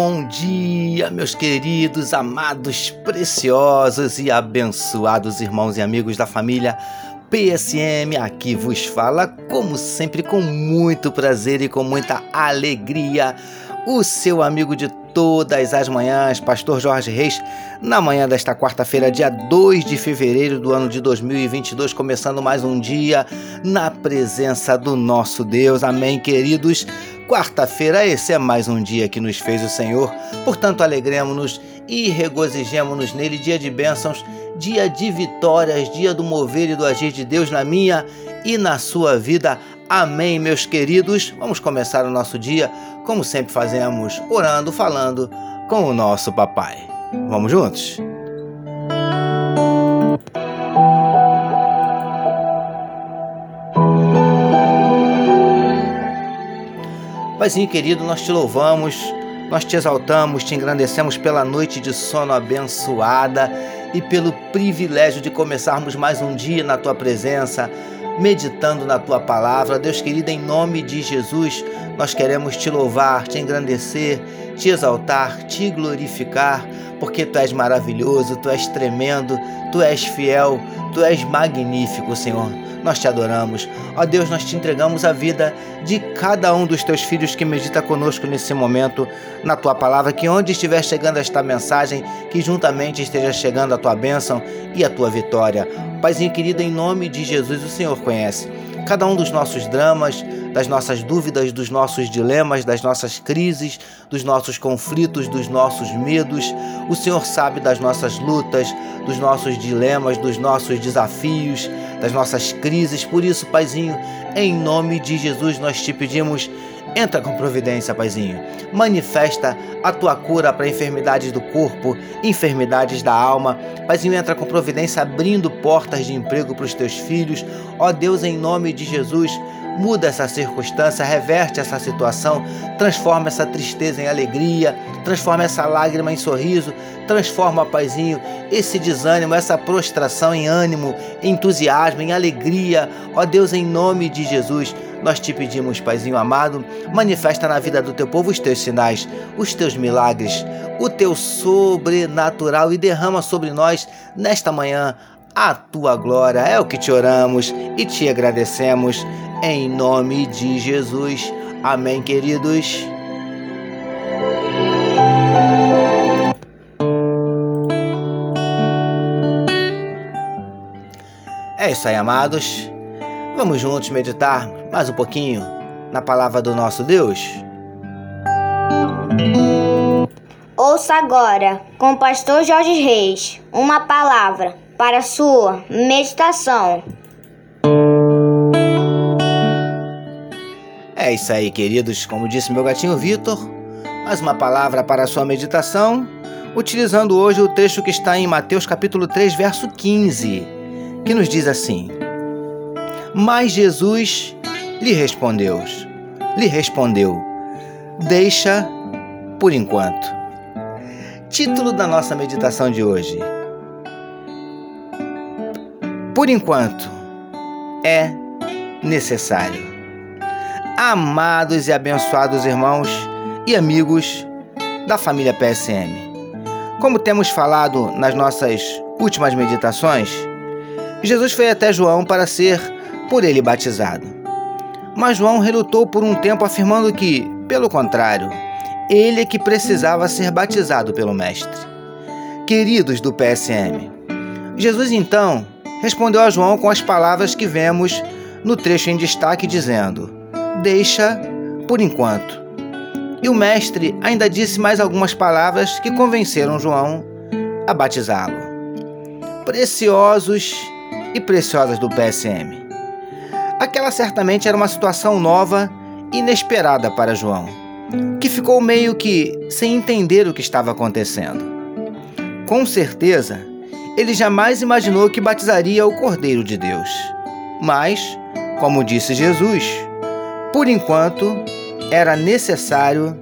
bom dia, meus queridos, amados, preciosos e abençoados irmãos e amigos da família PSM. Aqui vos fala, como sempre, com muito prazer e com muita alegria, o seu amigo de todas as manhãs, Pastor Jorge Reis, na manhã desta quarta-feira, dia 2 de fevereiro do ano de 2022, começando mais um dia na presença do nosso Deus. Amém, queridos. Quarta-feira, esse é mais um dia que nos fez o Senhor, portanto, alegremos-nos e regozijemos-nos nele, dia de bênçãos, dia de vitórias, dia do mover e do agir de Deus na minha e na sua vida. Amém, meus queridos. Vamos começar o nosso dia, como sempre fazemos, orando, falando com o nosso papai. Vamos juntos? Paizinho querido, nós te louvamos, nós te exaltamos, te engrandecemos pela noite de sono abençoada e pelo privilégio de começarmos mais um dia na tua presença, meditando na tua palavra. Deus querido, em nome de Jesus, nós queremos te louvar, te engrandecer, te exaltar, te glorificar, porque tu és maravilhoso, tu és tremendo, tu és fiel, tu és magnífico, Senhor nós te adoramos. Ó Deus, nós te entregamos a vida de cada um dos teus filhos que medita conosco nesse momento na tua palavra, que onde estiver chegando esta mensagem, que juntamente esteja chegando a tua bênção e a tua vitória. Paizinho querido, em nome de Jesus, o Senhor conhece cada um dos nossos dramas, das nossas dúvidas, dos nossos dilemas, das nossas crises, dos nossos conflitos, dos nossos medos. O Senhor sabe das nossas lutas, dos nossos dilemas, dos nossos desafios, das nossas crises. Por isso, Paizinho, em nome de Jesus, nós te pedimos Entra com providência, Paizinho. Manifesta a tua cura para enfermidades do corpo, enfermidades da alma. Paizinho, entra com providência abrindo portas de emprego para os teus filhos. Ó Deus, em nome de Jesus, muda essa circunstância, reverte essa situação, transforma essa tristeza em alegria, transforma essa lágrima em sorriso, transforma, Paizinho, esse desânimo, essa prostração em ânimo, entusiasmo, em alegria. Ó Deus, em nome de Jesus, nós te pedimos, Paizinho amado, manifesta na vida do teu povo os teus sinais, os teus milagres, o teu sobrenatural e derrama sobre nós nesta manhã a tua glória. É o que te oramos e te agradecemos em nome de Jesus. Amém, queridos. É isso aí, amados. Vamos juntos meditar mais um pouquinho na palavra do nosso Deus? Ouça agora, com o pastor Jorge Reis, uma palavra para sua meditação. É isso aí, queridos. Como disse meu gatinho Vitor, mais uma palavra para sua meditação, utilizando hoje o texto que está em Mateus capítulo 3, verso 15, que nos diz assim: Mas Jesus lhe respondeu, lhe respondeu: Deixa por enquanto. Título da nossa meditação de hoje: Por enquanto é necessário. Amados e abençoados irmãos e amigos da família PSM. Como temos falado nas nossas últimas meditações, Jesus foi até João para ser por ele batizado. Mas João relutou por um tempo, afirmando que, pelo contrário, ele é que precisava ser batizado pelo Mestre. Queridos do PSM, Jesus então respondeu a João com as palavras que vemos no trecho em destaque, dizendo: Deixa por enquanto. E o Mestre ainda disse mais algumas palavras que convenceram João a batizá-lo. Preciosos e preciosas do PSM. Aquela certamente era uma situação nova, inesperada para João, que ficou meio que sem entender o que estava acontecendo. Com certeza, ele jamais imaginou que batizaria o Cordeiro de Deus. Mas, como disse Jesus, por enquanto era necessário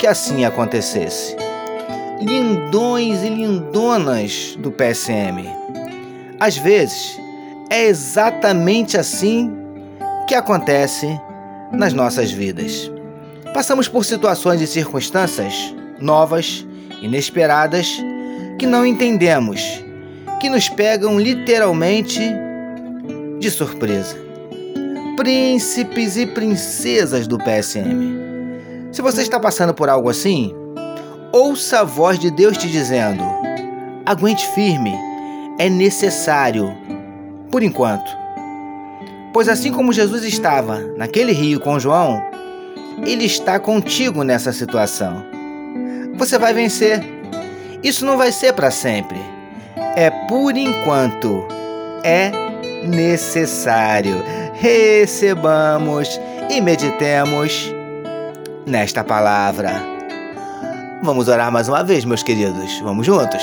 que assim acontecesse. Lindões e lindonas do PSM. Às vezes, é exatamente assim que acontece nas nossas vidas. Passamos por situações e circunstâncias novas, inesperadas, que não entendemos, que nos pegam literalmente de surpresa. Príncipes e princesas do PSM. Se você está passando por algo assim, ouça a voz de Deus te dizendo: aguente firme, é necessário, por enquanto. Pois assim como Jesus estava naquele rio com João, ele está contigo nessa situação. Você vai vencer. Isso não vai ser para sempre. É por enquanto. É necessário. Recebamos e meditemos nesta palavra. Vamos orar mais uma vez, meus queridos. Vamos juntos.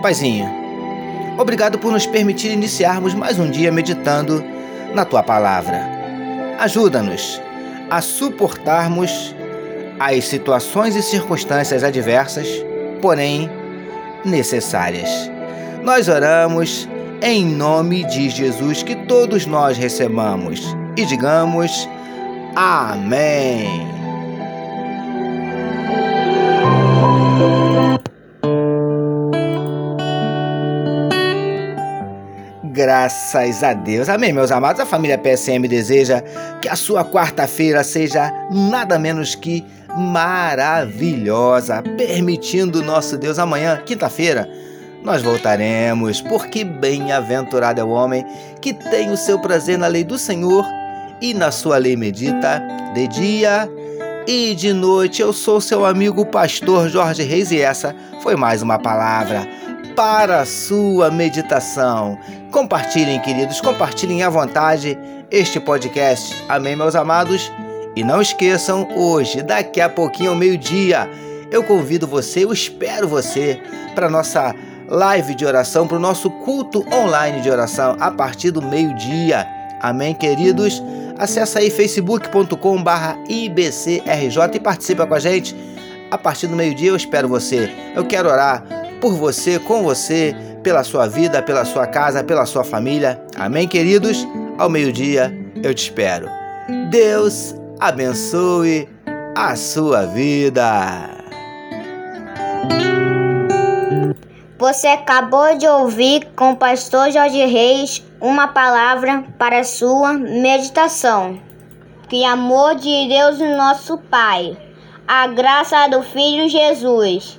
Paizinho, obrigado por nos permitir iniciarmos mais um dia meditando na tua palavra. Ajuda-nos a suportarmos as situações e circunstâncias adversas, porém necessárias. Nós oramos em nome de Jesus que todos nós recebamos e digamos Amém. Graças a Deus. Amém, meus amados. A família PSM deseja que a sua quarta-feira seja nada menos que maravilhosa, permitindo nosso Deus amanhã, quinta-feira, nós voltaremos, porque bem-aventurado é o homem que tem o seu prazer na lei do Senhor e na sua lei medita de dia e de noite. Eu sou seu amigo pastor Jorge Reis e essa foi mais uma palavra para a sua meditação. Compartilhem, queridos, compartilhem à vontade este podcast. Amém, meus amados? E não esqueçam, hoje, daqui a pouquinho ao meio-dia, eu convido você, eu espero você para nossa live de oração, para o nosso culto online de oração a partir do meio-dia. Amém, queridos? Acesse aí facebook.com/ibcrj e participa com a gente. A partir do meio-dia eu espero você. Eu quero orar por você, com você, pela sua vida, pela sua casa, pela sua família. Amém, queridos? Ao meio-dia eu te espero. Deus abençoe a sua vida. Você acabou de ouvir com o pastor Jorge Reis uma palavra para sua meditação. Que amor de Deus, nosso Pai, a graça do Filho Jesus